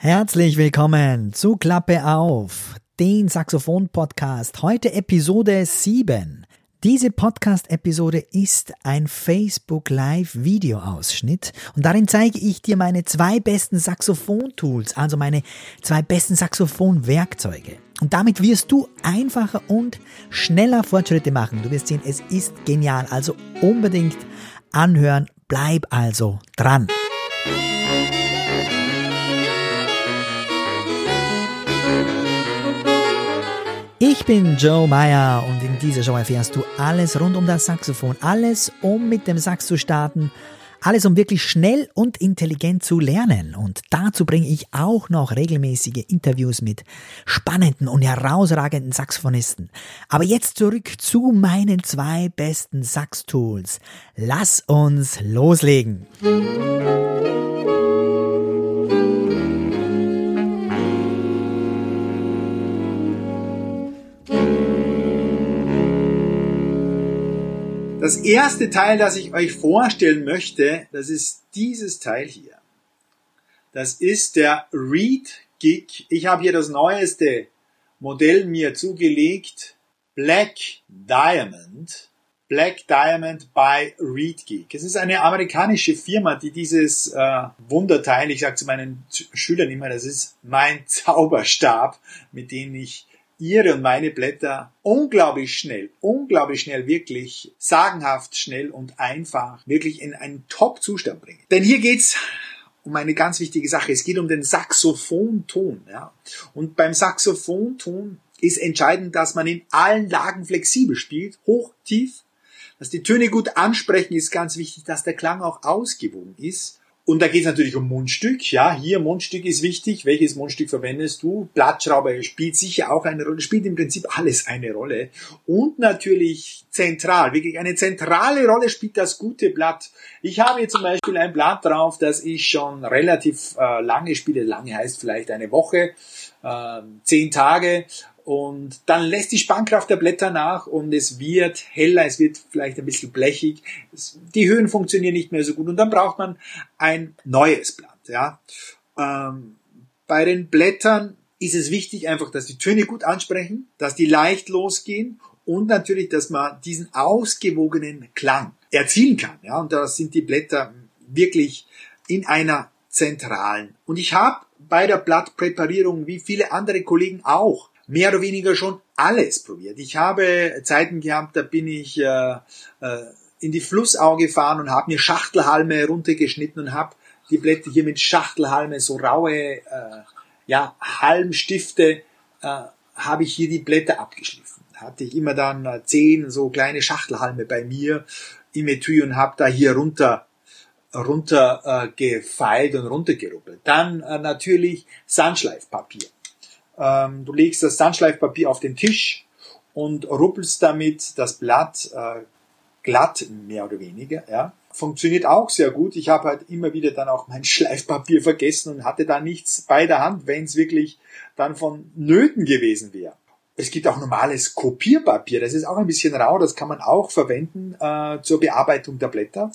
Herzlich willkommen zu Klappe auf, den Saxophon-Podcast. Heute Episode 7. Diese Podcast-Episode ist ein Facebook Live Videoausschnitt und darin zeige ich dir meine zwei besten Saxophon-Tools, also meine zwei besten Saxophon-Werkzeuge. Und damit wirst du einfacher und schneller Fortschritte machen. Du wirst sehen, es ist genial. Also unbedingt anhören. Bleib also dran. Ich bin Joe Meyer und in dieser Show erfährst du alles rund um das Saxophon, alles um mit dem Sax zu starten, alles um wirklich schnell und intelligent zu lernen. Und dazu bringe ich auch noch regelmäßige Interviews mit spannenden und herausragenden Saxophonisten. Aber jetzt zurück zu meinen zwei besten Sax-Tools. Lass uns loslegen. Das erste Teil, das ich euch vorstellen möchte, das ist dieses Teil hier. Das ist der Reed Gig. Ich habe hier das neueste Modell mir zugelegt. Black Diamond. Black Diamond by Reed Geek. Es ist eine amerikanische Firma, die dieses äh, Wunderteil, ich sage zu meinen Schülern immer, das ist mein Zauberstab, mit dem ich ihre und meine Blätter unglaublich schnell, unglaublich schnell, wirklich sagenhaft schnell und einfach wirklich in einen Top-Zustand bringen. Denn hier geht's um eine ganz wichtige Sache. Es geht um den Saxophonton. Ja? Und beim Saxophonton ist entscheidend, dass man in allen Lagen flexibel spielt, hoch, tief, dass die Töne gut ansprechen, ist ganz wichtig, dass der Klang auch ausgewogen ist und da geht es natürlich um Mundstück. Ja, hier Mundstück ist wichtig. Welches Mundstück verwendest du? Blattschrauber spielt sicher auch eine Rolle, spielt im Prinzip alles eine Rolle. Und natürlich zentral, wirklich eine zentrale Rolle spielt das gute Blatt. Ich habe hier zum Beispiel ein Blatt drauf, das ich schon relativ äh, lange spiele. Lange heißt vielleicht eine Woche, äh, zehn Tage und dann lässt die Spannkraft der Blätter nach und es wird heller, es wird vielleicht ein bisschen blechig, die Höhen funktionieren nicht mehr so gut und dann braucht man ein neues Blatt. Ja. Ähm, bei den Blättern ist es wichtig einfach, dass die Töne gut ansprechen, dass die leicht losgehen und natürlich, dass man diesen ausgewogenen Klang erzielen kann. Ja. Und da sind die Blätter wirklich in einer zentralen. Und ich habe bei der Blattpräparierung, wie viele andere Kollegen auch, mehr oder weniger schon alles probiert. Ich habe Zeiten gehabt, da bin ich äh, äh, in die Flussau gefahren und habe mir Schachtelhalme runtergeschnitten und habe die Blätter hier mit Schachtelhalme, so raue äh, ja, Halmstifte, äh, habe ich hier die Blätter abgeschliffen. Hatte ich immer dann äh, zehn so kleine Schachtelhalme bei mir im Etui und habe da hier runter runter äh, gefeilt und runtergerubbelt. Dann äh, natürlich Sandschleifpapier. Ähm, du legst das Sandschleifpapier auf den Tisch und ruppelst damit das Blatt äh, glatt, mehr oder weniger. Ja. Funktioniert auch sehr gut. Ich habe halt immer wieder dann auch mein Schleifpapier vergessen und hatte da nichts bei der Hand, wenn es wirklich dann von Nöten gewesen wäre. Es gibt auch normales Kopierpapier, das ist auch ein bisschen rau, das kann man auch verwenden äh, zur Bearbeitung der Blätter.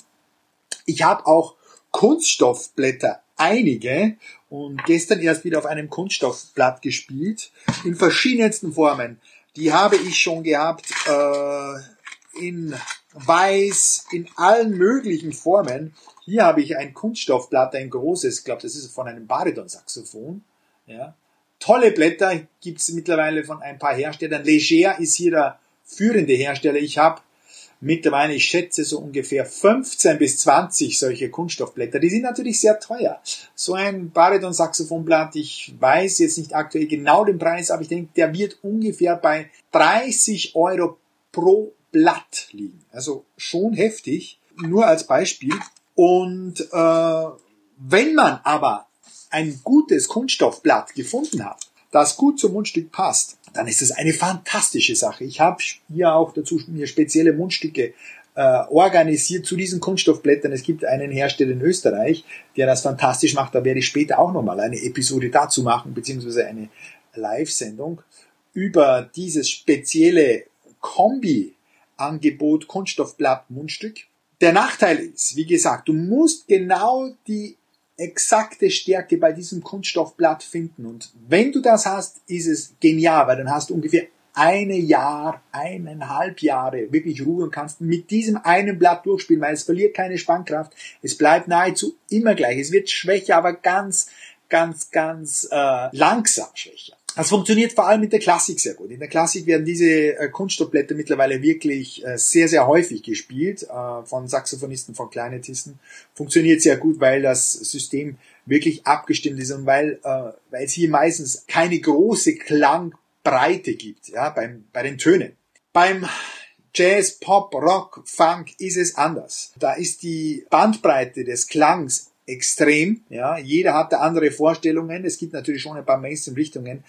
Ich habe auch Kunststoffblätter einige und gestern erst wieder auf einem Kunststoffblatt gespielt, in verschiedensten Formen. Die habe ich schon gehabt äh, in weiß, in allen möglichen Formen. Hier habe ich ein Kunststoffblatt, ein großes, ich glaube, das ist von einem Bariton-Saxophon. Ja. Tolle Blätter gibt's mittlerweile von ein paar Herstellern. Leger ist hier der führende Hersteller. Ich habe mittlerweile, ich schätze so ungefähr 15 bis 20 solche Kunststoffblätter. Die sind natürlich sehr teuer. So ein Bariton-Saxophonblatt, ich weiß jetzt nicht aktuell genau den Preis, aber ich denke, der wird ungefähr bei 30 Euro pro Blatt liegen. Also schon heftig, nur als Beispiel. Und äh, wenn man aber ein gutes Kunststoffblatt gefunden hat, das gut zum Mundstück passt, dann ist es eine fantastische Sache. Ich habe hier auch dazu mir spezielle Mundstücke äh, organisiert zu diesen Kunststoffblättern. Es gibt einen Hersteller in Österreich, der das fantastisch macht. Da werde ich später auch nochmal eine Episode dazu machen, beziehungsweise eine Live-Sendung über dieses spezielle Kombi-Angebot Kunststoffblatt Mundstück. Der Nachteil ist, wie gesagt, du musst genau die exakte Stärke bei diesem Kunststoffblatt finden. Und wenn du das hast, ist es genial, weil dann hast du ungefähr eine Jahr, eineinhalb Jahre wirklich Ruhe und kannst mit diesem einen Blatt durchspielen, weil es verliert keine Spannkraft. Es bleibt nahezu immer gleich. Es wird schwächer, aber ganz, ganz, ganz äh, langsam schwächer. Das funktioniert vor allem mit der Klassik sehr gut. In der Klassik werden diese äh, Kunststoffblätter mittlerweile wirklich äh, sehr, sehr häufig gespielt äh, von Saxophonisten, von Kleinetisten. Funktioniert sehr gut, weil das System wirklich abgestimmt ist und weil, weil es hier meistens keine große Klangbreite gibt ja, beim, bei den Tönen. Beim Jazz, Pop, Rock, Funk ist es anders. Da ist die Bandbreite des Klangs extrem. Ja, jeder hat da andere Vorstellungen. Es gibt natürlich schon ein paar Mainstream-Richtungen.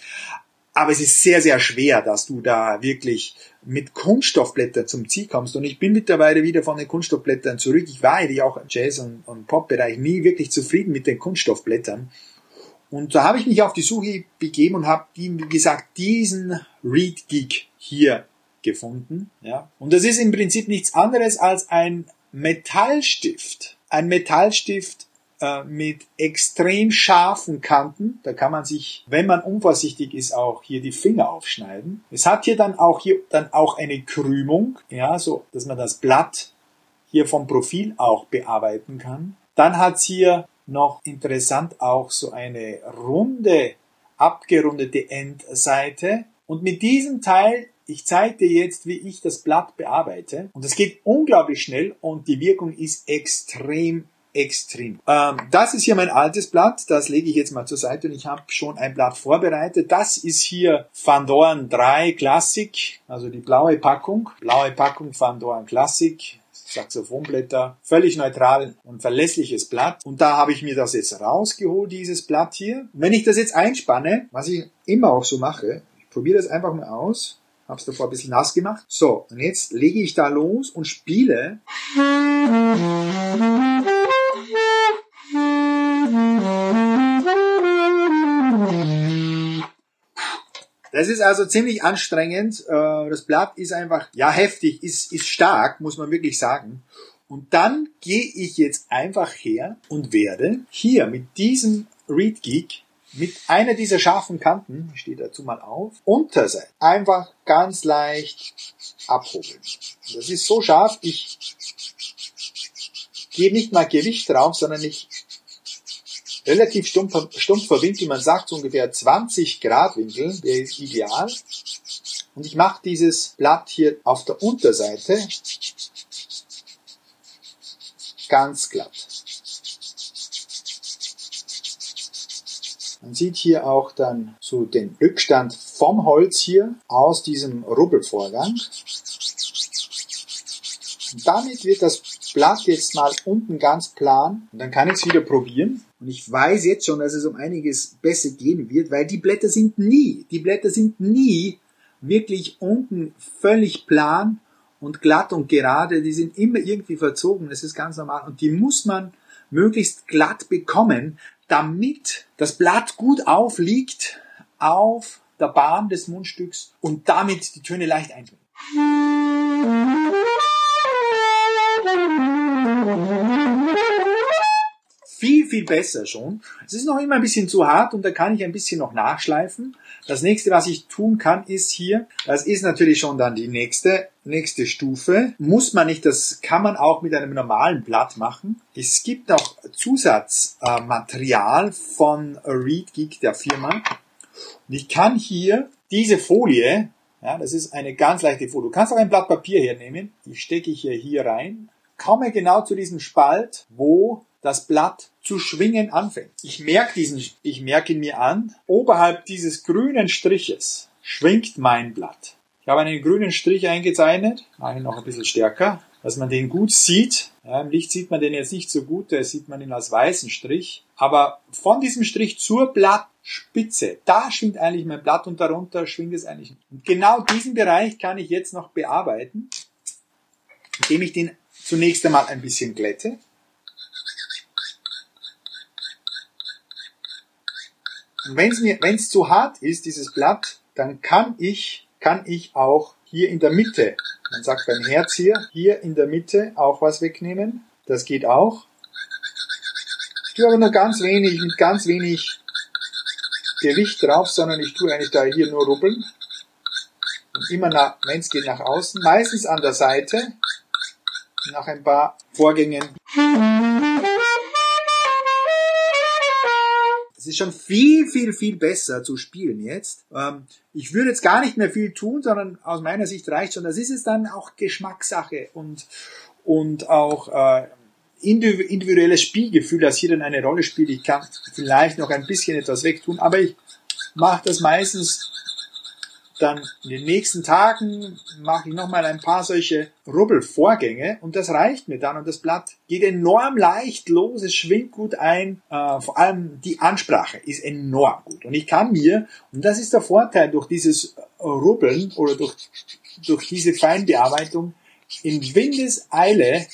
Aber es ist sehr, sehr schwer, dass du da wirklich mit Kunststoffblättern zum Ziel kommst. Und ich bin mittlerweile wieder von den Kunststoffblättern zurück. Ich war eigentlich auch im Jazz- und, und Pop-Bereich nie wirklich zufrieden mit den Kunststoffblättern. Und da habe ich mich auf die Suche begeben und habe, wie gesagt, diesen Reed Geek hier gefunden. Ja. Und das ist im Prinzip nichts anderes als ein Metallstift. Ein Metallstift, äh, mit extrem scharfen Kanten. Da kann man sich, wenn man unvorsichtig ist, auch hier die Finger aufschneiden. Es hat hier dann auch hier dann auch eine Krümung, ja, so, dass man das Blatt hier vom Profil auch bearbeiten kann. Dann hat's hier noch interessant auch so eine runde, abgerundete Endseite. Und mit diesem Teil ich zeige dir jetzt, wie ich das Blatt bearbeite. Und es geht unglaublich schnell und die Wirkung ist extrem extrem. Ähm, das ist hier mein altes Blatt, das lege ich jetzt mal zur Seite und ich habe schon ein Blatt vorbereitet. Das ist hier Van Dorn 3 Classic, also die blaue Packung. Blaue Packung Van Dorn Classic. Saxophonblätter, völlig neutral und verlässliches Blatt. Und da habe ich mir das jetzt rausgeholt, dieses Blatt hier. wenn ich das jetzt einspanne, was ich immer auch so mache, ich probiere das einfach mal aus, habe es davor ein bisschen nass gemacht. So, und jetzt lege ich da los und spiele. Das ist also ziemlich anstrengend. Äh, das Blatt ist einfach, ja, heftig, ist, ist stark, muss man wirklich sagen. Und dann gehe ich jetzt einfach her und werde hier mit diesem Read Geek mit einer dieser scharfen Kanten, ich stehe dazu mal auf, Unterseite einfach ganz leicht abhobeln. Das ist so scharf, ich gebe nicht mal Gewicht drauf, sondern ich relativ stumpf, stumpfer Winkel, man sagt so ungefähr 20 Grad Winkel, der ist ideal. Und ich mache dieses Blatt hier auf der Unterseite ganz glatt. Man sieht hier auch dann so den Rückstand vom Holz hier aus diesem Rubbelvorgang. Und damit wird das Blatt jetzt mal unten ganz plan und dann kann ich es wieder probieren. Und ich weiß jetzt schon, dass es um einiges besser gehen wird, weil die Blätter sind nie, die Blätter sind nie wirklich unten völlig plan und glatt und gerade, die sind immer irgendwie verzogen, das ist ganz normal und die muss man möglichst glatt bekommen, damit das Blatt gut aufliegt auf der Bahn des Mundstücks und damit die Töne leicht einbringen. Viel, viel besser schon. Es ist noch immer ein bisschen zu hart und da kann ich ein bisschen noch nachschleifen. Das nächste, was ich tun kann, ist hier, das ist natürlich schon dann die nächste, nächste Stufe. Muss man nicht, das kann man auch mit einem normalen Blatt machen. Es gibt auch Zusatzmaterial von Reed Geek, der Firma. Und ich kann hier diese Folie, ja, das ist eine ganz leichte Folie. Du kannst auch ein Blatt Papier hernehmen. Die stecke ich hier, hier rein. Komme genau zu diesem Spalt, wo das Blatt zu schwingen anfängt. Ich merke diesen, ich merke ihn mir an. Oberhalb dieses grünen Striches schwingt mein Blatt. Ich habe einen grünen Strich eingezeichnet, mache ihn noch ein bisschen stärker, dass man den gut sieht. Ja, Im Licht sieht man den jetzt nicht so gut, da sieht man ihn als weißen Strich. Aber von diesem Strich zur Blattspitze, da schwingt eigentlich mein Blatt und darunter schwingt es eigentlich. Und genau diesen Bereich kann ich jetzt noch bearbeiten, indem ich den zunächst einmal ein bisschen glätte. Wenn es zu hart ist, dieses Blatt, dann kann ich, kann ich auch hier in der Mitte, man sagt beim Herz hier, hier in der Mitte auch was wegnehmen. Das geht auch. tue aber nur ganz wenig, mit ganz wenig Gewicht drauf, sondern ich tue eigentlich da hier nur rubbeln. Und immer nach, wenn es geht, nach außen, meistens an der Seite, nach ein paar Vorgängen. Es ist schon viel, viel, viel besser zu spielen jetzt. Ähm, ich würde jetzt gar nicht mehr viel tun, sondern aus meiner Sicht reicht schon. Das ist es dann auch Geschmackssache und, und auch äh, individuelles Spielgefühl, das hier dann eine Rolle spielt. Ich kann vielleicht noch ein bisschen etwas wegtun, aber ich mache das meistens dann in den nächsten Tagen mache ich nochmal ein paar solche Rubbelvorgänge und das reicht mir dann. Und das Blatt geht enorm leicht los, es schwingt gut ein, äh, vor allem die Ansprache ist enorm gut. Und ich kann mir, und das ist der Vorteil durch dieses Rubbeln oder durch, durch diese Feinbearbeitung, in Windeseile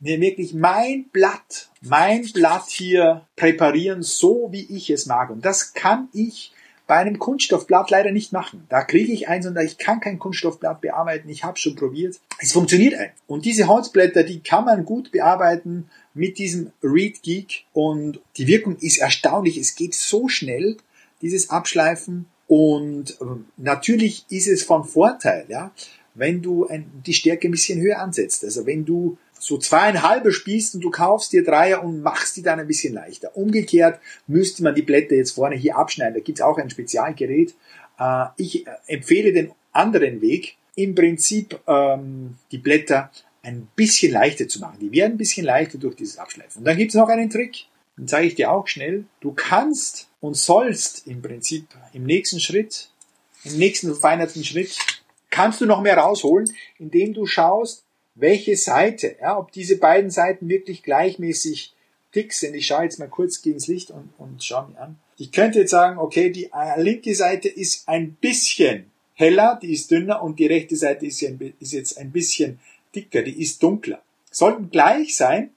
mir wirklich mein Blatt, mein Blatt hier präparieren, so wie ich es mag. Und das kann ich bei einem Kunststoffblatt leider nicht machen. Da kriege ich eins und ich kann kein Kunststoffblatt bearbeiten. Ich habe schon probiert. Es funktioniert ein. Und diese Holzblätter, die kann man gut bearbeiten mit diesem Reed Geek und die Wirkung ist erstaunlich. Es geht so schnell, dieses Abschleifen. Und ähm, natürlich ist es von Vorteil, ja, wenn du ein, die Stärke ein bisschen höher ansetzt. Also wenn du so zweieinhalbe spielst und du kaufst dir Dreier und machst die dann ein bisschen leichter. Umgekehrt müsste man die Blätter jetzt vorne hier abschneiden. Da gibt's auch ein Spezialgerät. Äh, ich äh, empfehle den anderen Weg, im Prinzip ähm, die Blätter ein bisschen leichter zu machen. Die werden ein bisschen leichter durch dieses Abschleifen. Und dann gibt's noch einen Trick, den zeige ich dir auch schnell. Du kannst und sollst im Prinzip im nächsten Schritt, im nächsten verfeinerten Schritt, kannst du noch mehr rausholen, indem du schaust, welche Seite, ja, ob diese beiden Seiten wirklich gleichmäßig dick sind. Ich schaue jetzt mal kurz gegen das Licht und, und schaue mir an. Ich könnte jetzt sagen, okay, die äh, linke Seite ist ein bisschen heller, die ist dünner und die rechte Seite ist, jetzt ein bisschen dicker, die ist dunkler. Sollten gleich sein.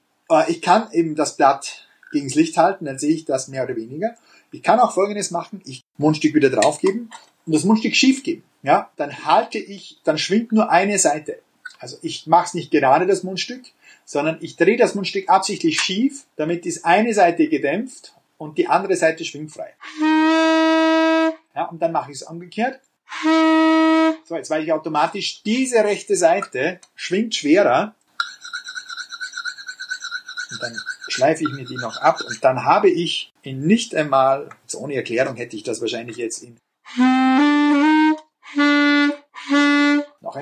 Ich kann eben das Blatt gegen das Licht halten, dann sehe ich das mehr oder weniger. Ich kann auch Folgendes machen, ich Mundstück wieder draufgeben und das Mundstück schief geben. Ja, dann halte ich, dann schwingt nur eine Seite. Also ich mache es nicht gerade das Mundstück, sondern ich drehe das Mundstück absichtlich schief, damit ist eine Seite gedämpft und die andere Seite schwingt frei. Ja, und dann mache ich es umgekehrt. So, jetzt weiß ich automatisch, diese rechte Seite schwingt schwerer. Und dann schleife ich mir die noch ab und dann habe ich in nicht einmal, so ohne Erklärung hätte ich das wahrscheinlich jetzt in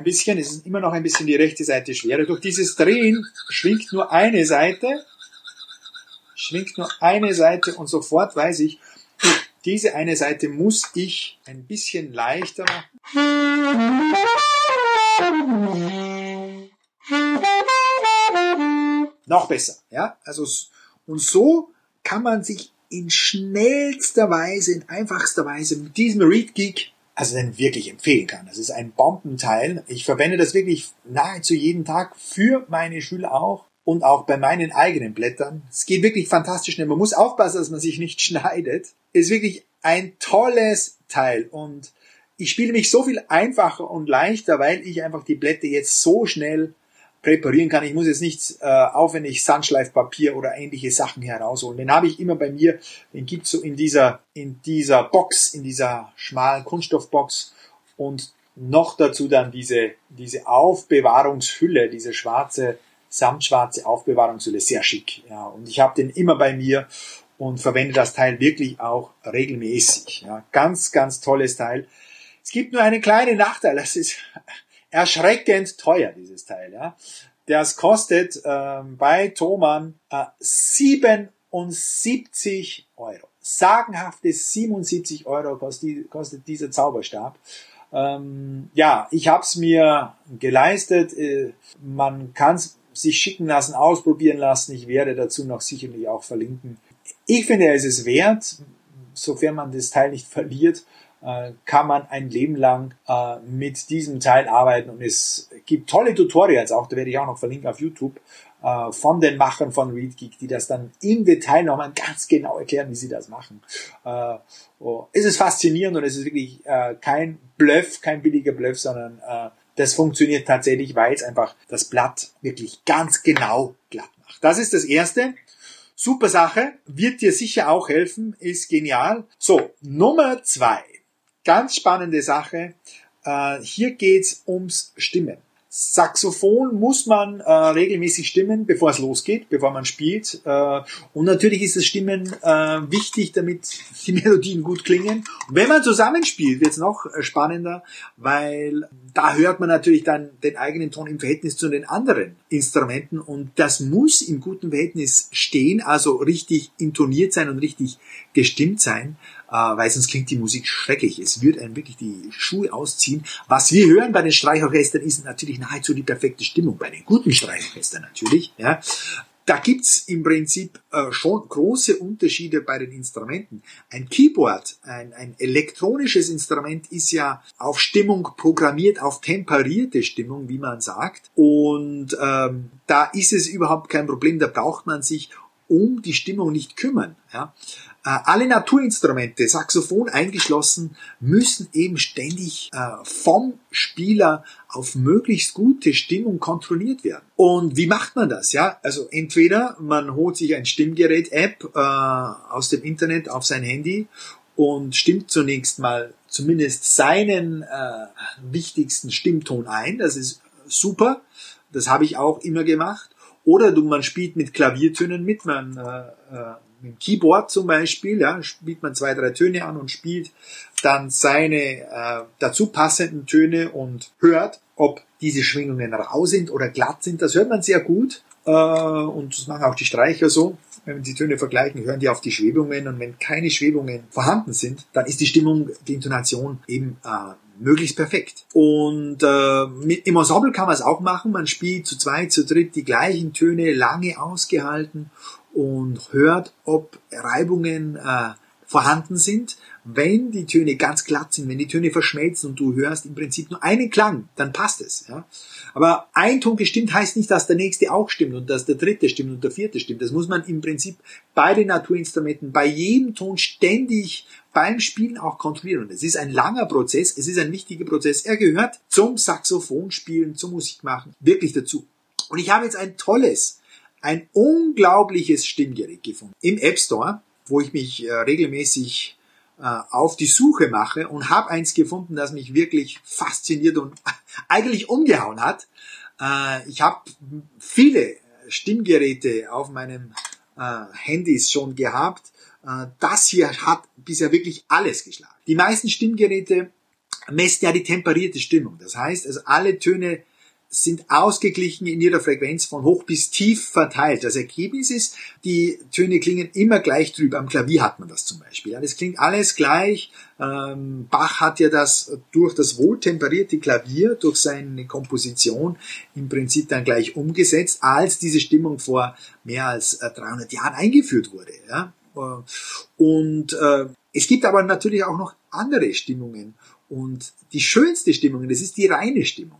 ein bisschen, es ist immer noch ein bisschen die rechte Seite schwerer. Durch dieses Drehen schwingt nur eine Seite, schwingt nur eine Seite und sofort weiß ich, diese eine Seite muss ich ein bisschen leichter machen. Noch besser, ja? Also, und so kann man sich in schnellster Weise, in einfachster Weise mit diesem Read Geek also den wirklich empfehlen kann. Das ist ein Bombenteil. Ich verwende das wirklich nahezu jeden Tag für meine Schüler auch und auch bei meinen eigenen Blättern. Es geht wirklich fantastisch schnell. Man muss aufpassen, dass man sich nicht schneidet. Ist wirklich ein tolles Teil und ich spiele mich so viel einfacher und leichter, weil ich einfach die Blätter jetzt so schnell präparieren kann. Ich muss jetzt nicht äh, aufwendig Sandschleifpapier oder ähnliche Sachen herausholen. Den habe ich immer bei mir. Den gibt's so in dieser in dieser Box, in dieser schmalen Kunststoffbox und noch dazu dann diese diese Aufbewahrungshülle, diese schwarze samtschwarze Aufbewahrungshülle, sehr schick. Ja, und ich habe den immer bei mir und verwende das Teil wirklich auch regelmäßig. Ja, ganz ganz tolles Teil. Es gibt nur einen kleinen Nachteil. Das ist erschreckend teuer, dieses Teil. Ja. Das kostet ähm, bei Thomann äh, 77 Euro. Sagenhafte 77 Euro kostet, dieser Zauberstab. Ähm, ja, ich habe es mir geleistet. Äh, man kann es sich schicken lassen, ausprobieren lassen. Ich werde dazu noch sicherlich auch verlinken. Ich finde, es ist wert, sofern man das Teil nicht verliert. Äh, kann man ein Leben lang äh, mit diesem Teil arbeiten und es gibt tolle Tutorials auch, da werde ich auch noch verlinken auf YouTube, äh, von den Machern von ReadGeek, die das dann im Detail nochmal ganz genau erklären, wie sie das machen. Oh, es ist faszinierend und es ist wirklich kein Bluff, kein billiger Bluff, sondern das funktioniert tatsächlich, weil es einfach das Blatt wirklich ganz genau glatt macht. Das ist das Erste. Super Sache, wird dir sicher auch helfen, ist genial. So, Nummer zwei, ganz spannende Sache. Äh, hier geht's ums Stimmen. Saxophon muss man äh, regelmäßig stimmen, bevor es losgeht, bevor man spielt. Äh, und natürlich ist das Stimmen äh, wichtig, damit die Melodien gut klingen. Und wenn man zusammenspielt, wird es noch äh, spannender, weil da hört man natürlich dann den eigenen Ton im Verhältnis zu den anderen Instrumenten. Und das muss im guten Verhältnis stehen, also richtig intoniert sein und richtig gestimmt sein äh, weil sonst klingt die Musik schrecklich. Es wird einem wirklich die Schuhe ausziehen. Was wir hören bei den Streichorchestern ist natürlich nahezu die perfekte Stimmung, bei den guten Streichorchestern natürlich. Ja. Da gibt's im Prinzip äh, schon große Unterschiede bei den Instrumenten. Ein Keyboard, ein, ein elektronisches Instrument ist ja auf Stimmung programmiert, auf temperierte Stimmung, wie man sagt. Und ähm, da ist es überhaupt kein Problem, da braucht man sich um die Stimmung nicht kümmern. Ja. Äh, alle Naturinstrumente, Saxophon eingeschlossen, müssen eben ständig äh, vom Spieler auf möglichst gute Stimmung kontrolliert werden. Und wie macht man das? Ja, also entweder man holt sich ein Stimmgerät-App äh, aus dem Internet auf sein Handy und stimmt zunächst mal zumindest seinen wichtigsten Stimmton ein. Das ist super. Das habe ich auch immer gemacht. Oder du, man spielt mit Klaviertönen mit, man äh, äh, mit dem Keyboard zum Beispiel, ja, spielt man zwei, drei Töne an und spielt dann seine äh, dazu passenden Töne und hört, ob diese Schwingungen rau sind oder glatt sind. Das hört man sehr gut. Äh, und das machen auch die Streicher so. Wenn die Töne vergleichen, hören die auf die Schwebungen und wenn keine Schwebungen vorhanden sind, dann ist die Stimmung, die Intonation eben äh, möglichst perfekt. Und äh, mit, im Ensemble kann man es auch machen. Man spielt zu zweit, zu dritt die gleichen Töne lange ausgehalten und hört, ob Reibungen äh, vorhanden sind. Wenn die Töne ganz glatt sind, wenn die Töne verschmelzen und du hörst im Prinzip nur einen Klang, dann passt es. Ja? Aber ein Ton gestimmt heißt nicht, dass der nächste auch stimmt und dass der dritte stimmt und der vierte stimmt. Das muss man im Prinzip bei den Naturinstrumenten, bei jedem Ton ständig beim Spielen auch kontrollieren. Und es ist ein langer Prozess, es ist ein wichtiger Prozess. Er gehört zum Saxophonspielen, zum Musikmachen wirklich dazu. Und ich habe jetzt ein tolles, ein unglaubliches Stimmgerät gefunden im App Store, wo ich mich äh, regelmäßig auf die Suche mache und habe eins gefunden, das mich wirklich fasziniert und eigentlich umgehauen hat. Äh, ich habe viele Stimmgeräte auf meinem äh, Handys schon gehabt. Äh, das hier hat bisher wirklich alles geschlagen. Die meisten Stimmgeräte messen ja die temperierte Stimmung. Das heißt, also alle Töne sind ausgeglichen in ihrer Frequenz von hoch bis tief verteilt. Das Ergebnis ist, die Töne klingen immer gleich drüber. Am Klavier hat man das zum Beispiel. Das klingt alles gleich. Ähm, Bach hat ja das durch das wohltemperierte Klavier, durch seine Komposition im Prinzip dann gleich umgesetzt, als diese Stimmung vor mehr als 300 äh, Jahren eingeführt wurde. Und äh, es gibt aber natürlich auch noch andere Stimmungen. Und die schönste Stimmung, das ist die reine Stimmung.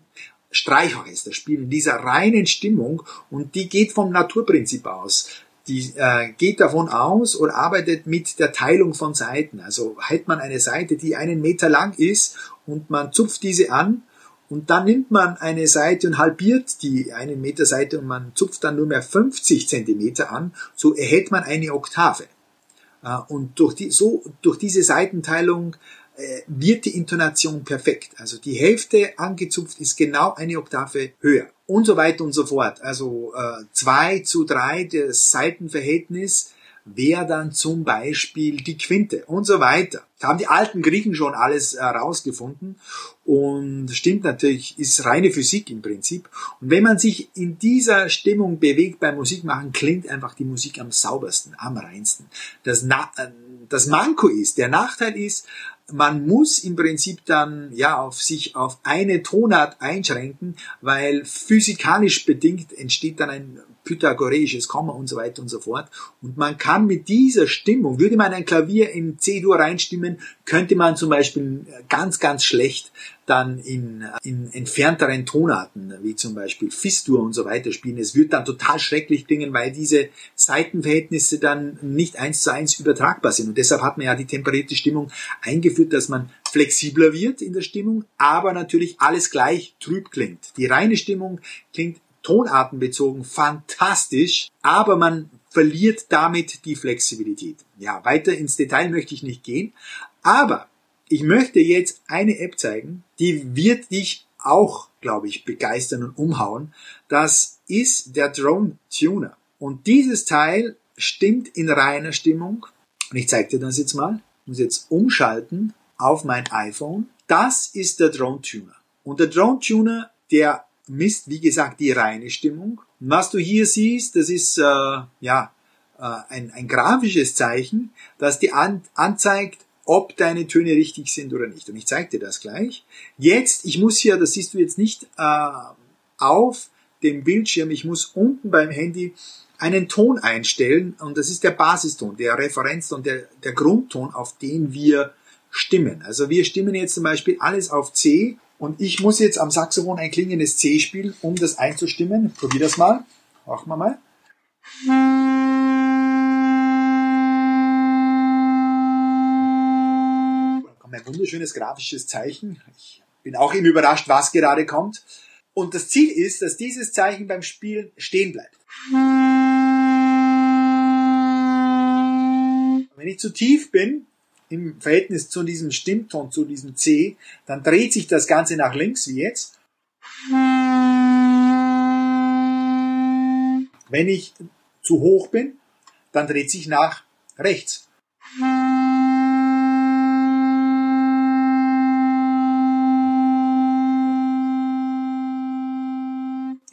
Streichorchester spielen in dieser reinen Stimmung und die geht vom Naturprinzip aus. Die äh, geht davon aus oder arbeitet mit der Teilung von Seiten. Also hält man eine Seite, die einen Meter lang ist und man zupft diese an und dann nimmt man eine Seite und halbiert die einen Meter Seite und man zupft dann nur mehr 50 Zentimeter an, so erhält man eine Oktave. Äh, und durch, die, so, durch diese Seitenteilung wird die Intonation perfekt. Also die Hälfte angezupft ist genau eine Oktave höher und so weiter und so fort. Also äh, zwei zu drei das Seitenverhältnis wäre dann zum Beispiel die Quinte und so weiter. Da haben die alten Griechen schon alles herausgefunden und stimmt natürlich, ist reine Physik im Prinzip. Und wenn man sich in dieser Stimmung bewegt beim Musikmachen, klingt einfach die Musik am saubersten, am reinsten. Das, Na äh, das Manko ist, der Nachteil ist, man muss im Prinzip dann ja auf sich auf eine Tonart einschränken, weil physikalisch bedingt entsteht dann ein pythagoreisches Komma und so weiter und so fort. Und man kann mit dieser Stimmung, würde man ein Klavier in C-Dur reinstimmen, könnte man zum Beispiel ganz, ganz schlecht dann in, in entfernteren Tonarten, wie zum Beispiel Fistur und so weiter spielen. Es wird dann total schrecklich klingen, weil diese Seitenverhältnisse dann nicht eins zu eins übertragbar sind. Und deshalb hat man ja die temperierte Stimmung eingeführt, dass man flexibler wird in der Stimmung, aber natürlich alles gleich trüb klingt. Die reine Stimmung klingt tonartenbezogen fantastisch, aber man verliert damit die Flexibilität. Ja, weiter ins Detail möchte ich nicht gehen, aber ich möchte jetzt eine App zeigen, die wird dich auch, glaube ich, begeistern und umhauen. Das ist der Drone Tuner. Und dieses Teil stimmt in reiner Stimmung. Und ich zeige dir das jetzt mal. Ich muss jetzt umschalten auf mein iPhone. Das ist der Drone Tuner. Und der Drone Tuner, der misst, wie gesagt, die reine Stimmung. Und was du hier siehst, das ist äh, ja äh, ein, ein grafisches Zeichen, das dir an, anzeigt, ob deine Töne richtig sind oder nicht. Und ich zeige dir das gleich. Jetzt, ich muss hier, das siehst du jetzt nicht äh, auf dem Bildschirm, ich muss unten beim Handy einen Ton einstellen und das ist der Basiston, der Referenzton, der, der Grundton, auf den wir stimmen. Also wir stimmen jetzt zum Beispiel alles auf C und ich muss jetzt am Saxophon ein klingendes C spielen, um das einzustimmen. Probier das mal. Machen wir mal. ein wunderschönes grafisches Zeichen. Ich bin auch eben überrascht, was gerade kommt. Und das Ziel ist, dass dieses Zeichen beim Spielen stehen bleibt. Wenn ich zu tief bin, im Verhältnis zu diesem Stimmton, zu diesem C, dann dreht sich das Ganze nach links, wie jetzt. Wenn ich zu hoch bin, dann dreht sich nach rechts.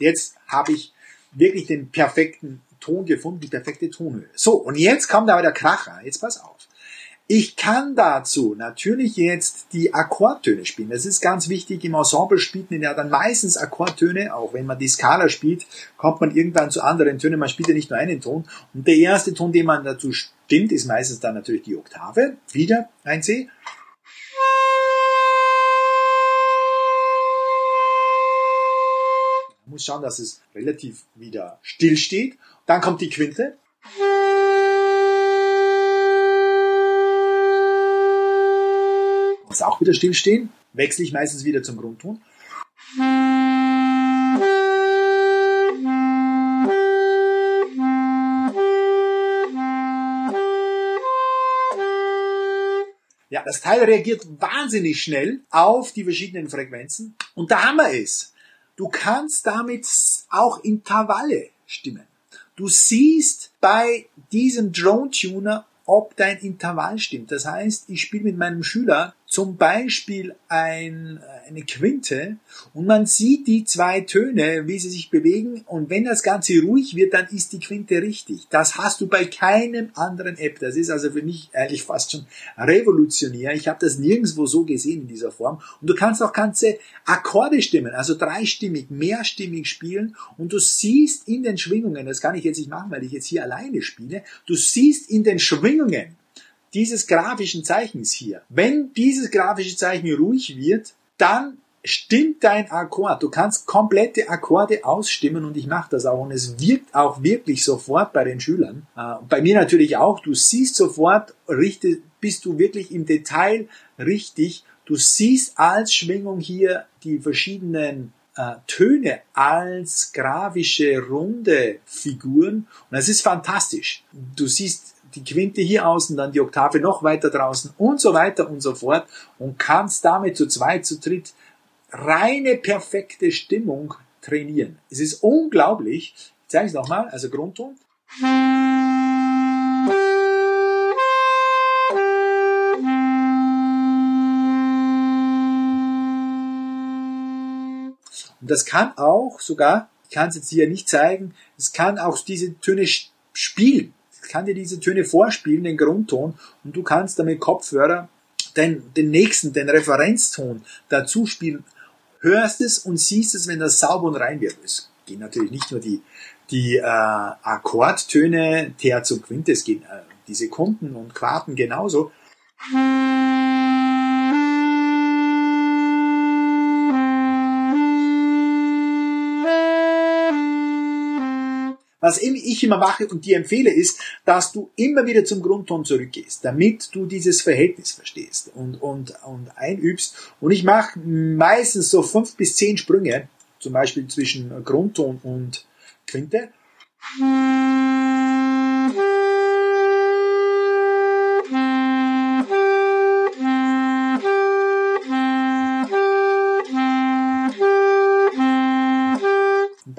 Jetzt habe ich wirklich den perfekten Ton gefunden, die perfekte Tonhöhe. So, und jetzt kommt aber der Kracher. Jetzt pass auf. Ich kann dazu natürlich jetzt die Akkordtöne spielen. Das ist ganz wichtig. Im Ensemble spielt man ja dann meistens Akkordtöne. Auch wenn man die Skala spielt, kommt man irgendwann zu anderen Tönen. Man spielt ja nicht nur einen Ton. Und der erste Ton, den man dazu stimmt, ist meistens dann natürlich die Oktave. Wieder ein C. Man muss schauen, dass es relativ wieder still steht. Dann kommt die Quinte. Auch wieder stillstehen. Wechsle ich meistens wieder zum Grundton. Ja, das Teil reagiert wahnsinnig schnell auf die verschiedenen Frequenzen. Und der Hammer ist, du kannst damit auch Intervalle stimmen. Du siehst bei diesem Drone Tuner, ob dein Intervall stimmt. Das heißt, ich spiele mit meinem Schüler zum Beispiel ein, eine Quinte und man sieht die zwei Töne, wie sie sich bewegen und wenn das Ganze ruhig wird, dann ist die Quinte richtig. Das hast du bei keinem anderen App. Das ist also für mich eigentlich fast schon revolutionär. Ich habe das nirgendwo so gesehen in dieser Form und du kannst auch ganze Akkorde stimmen, also dreistimmig, mehrstimmig spielen und du siehst in den Schwingungen, das kann ich jetzt nicht machen, weil ich jetzt hier alleine spiele, du siehst in den Schwingungen, dieses grafischen Zeichens hier. Wenn dieses grafische Zeichen ruhig wird, dann stimmt dein Akkord. Du kannst komplette Akkorde ausstimmen und ich mache das auch und es wirkt auch wirklich sofort bei den Schülern. Äh, bei mir natürlich auch. Du siehst sofort, bist du wirklich im Detail richtig. Du siehst als Schwingung hier die verschiedenen äh, Töne als grafische runde Figuren und das ist fantastisch. Du siehst die Quinte hier außen, dann die Oktave noch weiter draußen und so weiter und so fort und kannst damit zu zweit, zu dritt reine perfekte Stimmung trainieren. Es ist unglaublich. Ich zeige es nochmal, also Grundton. Und das kann auch sogar, ich kann es jetzt hier nicht zeigen, es kann auch diese Töne spielen kann dir diese Töne vorspielen, den Grundton, und du kannst damit Kopfhörer den, den nächsten, den Referenzton dazu spielen, hörst es und siehst es, wenn das sauber und rein wird. Es gehen natürlich nicht nur die, die äh, Akkordtöne Terz und Quinte, es gehen äh, die Sekunden und Quarten genauso. Was ich immer mache und dir empfehle, ist, dass du immer wieder zum Grundton zurückgehst, damit du dieses Verhältnis verstehst und, und, und einübst. Und ich mache meistens so fünf bis zehn Sprünge, zum Beispiel zwischen Grundton und Quinte.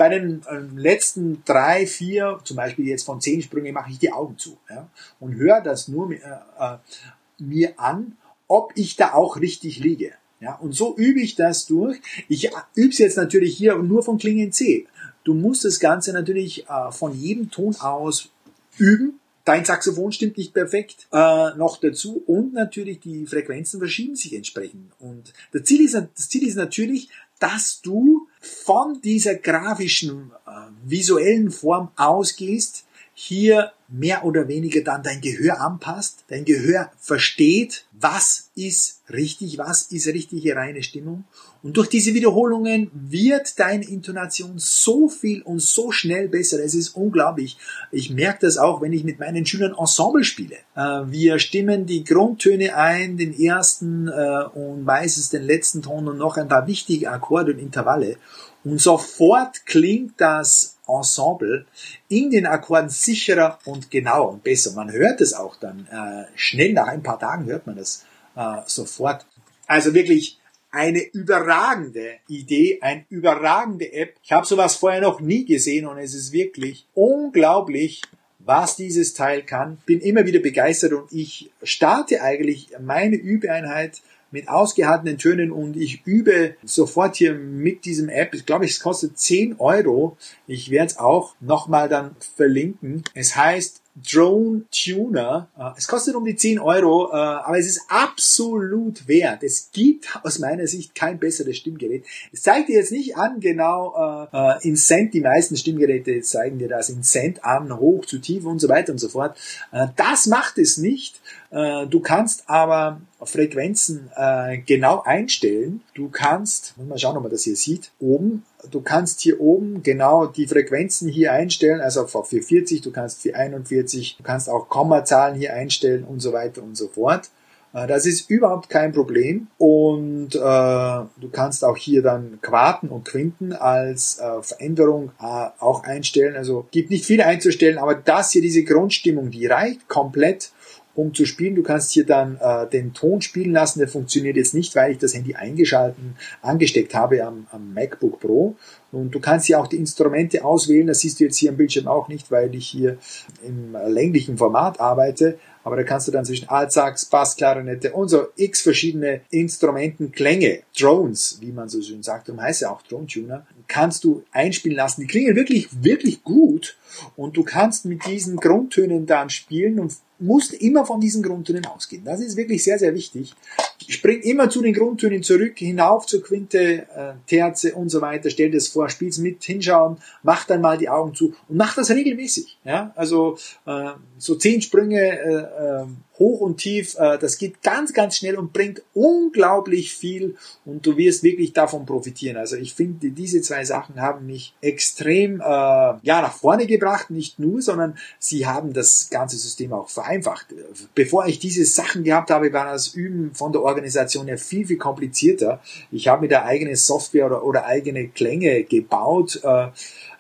Bei den äh, letzten drei, vier, zum Beispiel jetzt von zehn Sprüngen, mache ich die Augen zu ja, und höre das nur äh, äh, mir an, ob ich da auch richtig liege. Ja, und so übe ich das durch. Ich übe es jetzt natürlich hier nur von Klingen C. Du musst das Ganze natürlich äh, von jedem Ton aus üben. Dein Saxophon stimmt nicht perfekt äh, noch dazu und natürlich die Frequenzen verschieben sich entsprechend. Und das Ziel ist, das Ziel ist natürlich, dass du von dieser grafischen, äh, visuellen Form ausgehst, hier mehr oder weniger dann dein Gehör anpasst, dein Gehör versteht, was ist richtig, was ist richtige reine Stimmung. Und durch diese Wiederholungen wird deine Intonation so viel und so schnell besser. Es ist unglaublich. Ich merke das auch, wenn ich mit meinen Schülern Ensemble spiele. Äh, wir stimmen die Grundtöne ein, den ersten äh, und meistens den letzten Ton und noch ein paar wichtige Akkorde und Intervalle. Und sofort klingt das Ensemble in den Akkorden sicherer und genauer und besser. Man hört es auch dann äh, schnell nach ein paar Tagen hört man das äh, sofort. Also wirklich eine überragende Idee, eine überragende App. Ich habe sowas vorher noch nie gesehen und es ist wirklich unglaublich, was dieses Teil kann. Bin immer wieder begeistert und ich starte eigentlich meine Übeeinheit mit ausgehaltenen Tönen und ich übe sofort hier mit diesem App. Ich glaube, es kostet 10 Euro. Ich werde es auch nochmal dann verlinken. Es heißt Drone Tuner. Äh, es kostet um die 10 Euro, äh, aber es ist absolut wert. Es gibt aus meiner Sicht kein besseres Stimmgerät. Es zeigt dir jetzt nicht an, genau äh, in Cent, die meisten Stimmgeräte zeigen dir das in Cent an, hoch zu tief und so weiter und so fort. Das macht es nicht. Du kannst aber Frequenzen genau einstellen. Du kannst, mal schauen, ob man das hier sieht, oben du kannst hier oben genau die Frequenzen hier einstellen, also für 40, du kannst für 41, du kannst auch Kommazahlen hier einstellen und so weiter und so fort. Äh, das ist überhaupt kein Problem und äh, du kannst auch hier dann Quarten und Quinten als äh, Veränderung äh, auch einstellen. Also gibt nicht viel einzustellen, aber das hier, diese Grundstimmung, die reicht komplett um zu spielen. Du kannst hier dann äh, den Ton spielen lassen. Der funktioniert jetzt nicht, weil ich das Handy eingeschalten, angesteckt habe am, am MacBook Pro. Und du kannst hier auch die Instrumente auswählen. Das siehst du jetzt hier am Bildschirm auch nicht, weil ich hier im länglichen Format arbeite. Aber da kannst du dann zwischen Altsax, Bass, Klarinette und so x verschiedene Instrumenten, Klänge, Drones, wie man so schön sagt, und heißt ja auch Drone Tuner, kannst du einspielen lassen. Die klingen wirklich, wirklich gut. Und du kannst mit diesen Grundtönen dann spielen und musst immer von diesen Grundtönen ausgehen. Das ist wirklich sehr, sehr wichtig. Spring immer zu den Grundtönen zurück, hinauf zur Quinte, äh, Terze und so weiter. Stell dir das vor, spiel's mit, hinschauen, mach dann mal die Augen zu und mach das regelmäßig. Ja, also äh, so zehn Sprünge äh, äh, hoch und tief. Äh, das geht ganz, ganz schnell und bringt unglaublich viel und du wirst wirklich davon profitieren. Also ich finde, diese zwei Sachen haben mich extrem äh, ja nach vorne gebracht, nicht nur, sondern sie haben das ganze System auch vereinfacht. Bevor ich diese Sachen gehabt habe, war das Üben von der Organisation her viel, viel komplizierter. Ich habe mir da eigene Software oder, oder eigene Klänge gebaut. Äh, äh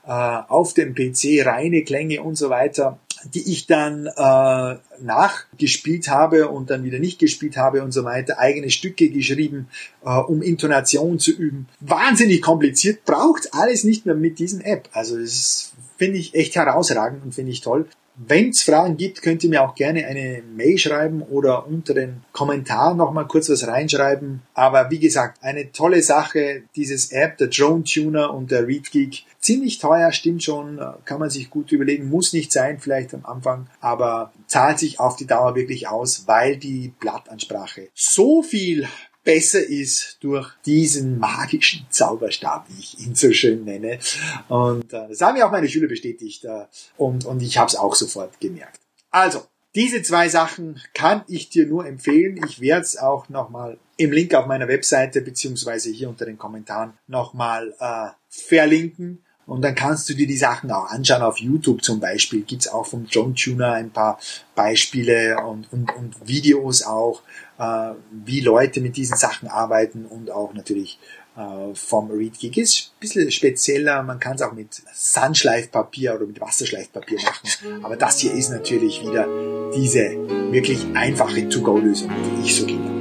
auf dem PC reine Klänge und so weiter die ich dann äh, nachgespielt habe und dann wieder nicht gespielt habe und so weiter, eigene Stücke geschrieben, äh, um Intonation zu üben. Wahnsinnig kompliziert, braucht alles nicht mehr mit diesem App. Also das finde ich echt herausragend und finde ich toll. Wenn es Fragen gibt, könnt ihr mir auch gerne eine Mail schreiben oder unter den Kommentaren nochmal kurz was reinschreiben. Aber wie gesagt, eine tolle Sache, dieses App, der Drone Tuner und der Read Geek. Ziemlich teuer, stimmt schon, kann man sich gut überlegen, muss nicht sein, vielleicht am Anfang, aber zahlt sich auf die Dauer wirklich aus, weil die Blattansprache so viel besser ist durch diesen magischen Zauberstab, wie ich ihn so schön nenne. Und äh, das haben mir auch meine Schüler bestätigt äh, und, und ich habe es auch sofort gemerkt. Also, diese zwei Sachen kann ich dir nur empfehlen. Ich werde es auch nochmal im Link auf meiner Webseite beziehungsweise hier unter den Kommentaren nochmal äh, verlinken. Und dann kannst du dir die Sachen auch anschauen. Auf YouTube zum Beispiel gibt's auch vom John Tuner ein paar Beispiele und, und, und Videos auch, äh, wie Leute mit diesen Sachen arbeiten und auch natürlich äh, vom Read Geek ist ein bisschen spezieller. Man kann es auch mit Sandschleifpapier oder mit Wasserschleifpapier machen. Aber das hier ist natürlich wieder diese wirklich einfache To-Go-Lösung, die ich so liebe.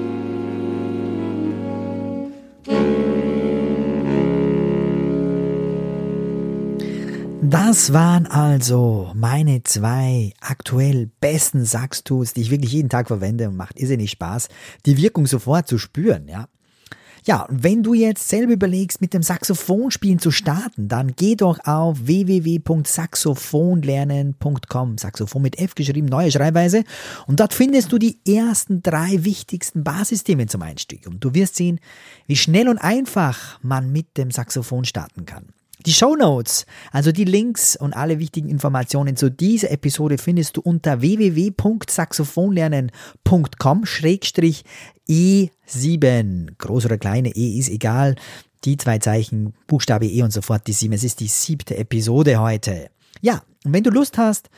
Das waren also meine zwei aktuell besten Saxtools, die ich wirklich jeden Tag verwende und macht irrsinnig Spaß, die Wirkung sofort zu spüren, ja. Ja, wenn du jetzt selber überlegst, mit dem Saxophonspielen zu starten, dann geh doch auf www.saxophonlernen.com, Saxophon mit F geschrieben, neue Schreibweise, und dort findest du die ersten drei wichtigsten Basisthemen zum Einstieg. Und du wirst sehen, wie schnell und einfach man mit dem Saxophon starten kann. Die Show Notes, also die Links und alle wichtigen Informationen zu dieser Episode findest du unter www.saxophonlernen.com E7. Groß oder kleine E ist egal. Die zwei Zeichen, Buchstabe E und sofort die 7. Es ist die siebte Episode heute. Ja, und wenn du Lust hast,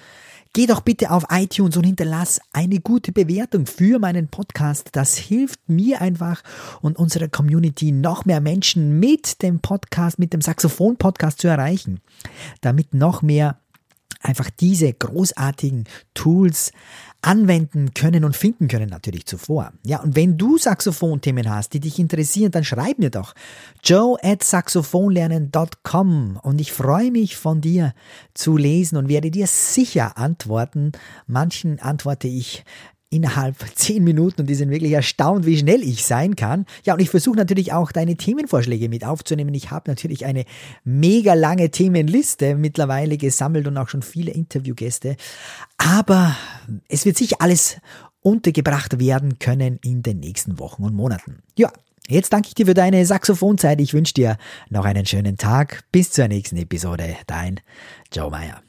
Geh doch bitte auf iTunes und hinterlass eine gute Bewertung für meinen Podcast. Das hilft mir einfach und unserer Community noch mehr Menschen mit dem Podcast, mit dem Saxophon-Podcast zu erreichen, damit noch mehr einfach diese großartigen Tools anwenden können und finden können natürlich zuvor. Ja, und wenn du Saxophonthemen hast, die dich interessieren, dann schreib mir doch joe at saxophonlernen.com und ich freue mich von dir zu lesen und werde dir sicher antworten. Manchen antworte ich innerhalb zehn Minuten und die sind wirklich erstaunt, wie schnell ich sein kann. Ja, und ich versuche natürlich auch deine Themenvorschläge mit aufzunehmen. Ich habe natürlich eine mega lange Themenliste mittlerweile gesammelt und auch schon viele Interviewgäste. Aber es wird sicher alles untergebracht werden können in den nächsten Wochen und Monaten. Ja, Jetzt danke ich dir für deine Saxophonzeit. Ich wünsche dir noch einen schönen Tag. Bis zur nächsten Episode. Dein Joe Meyer.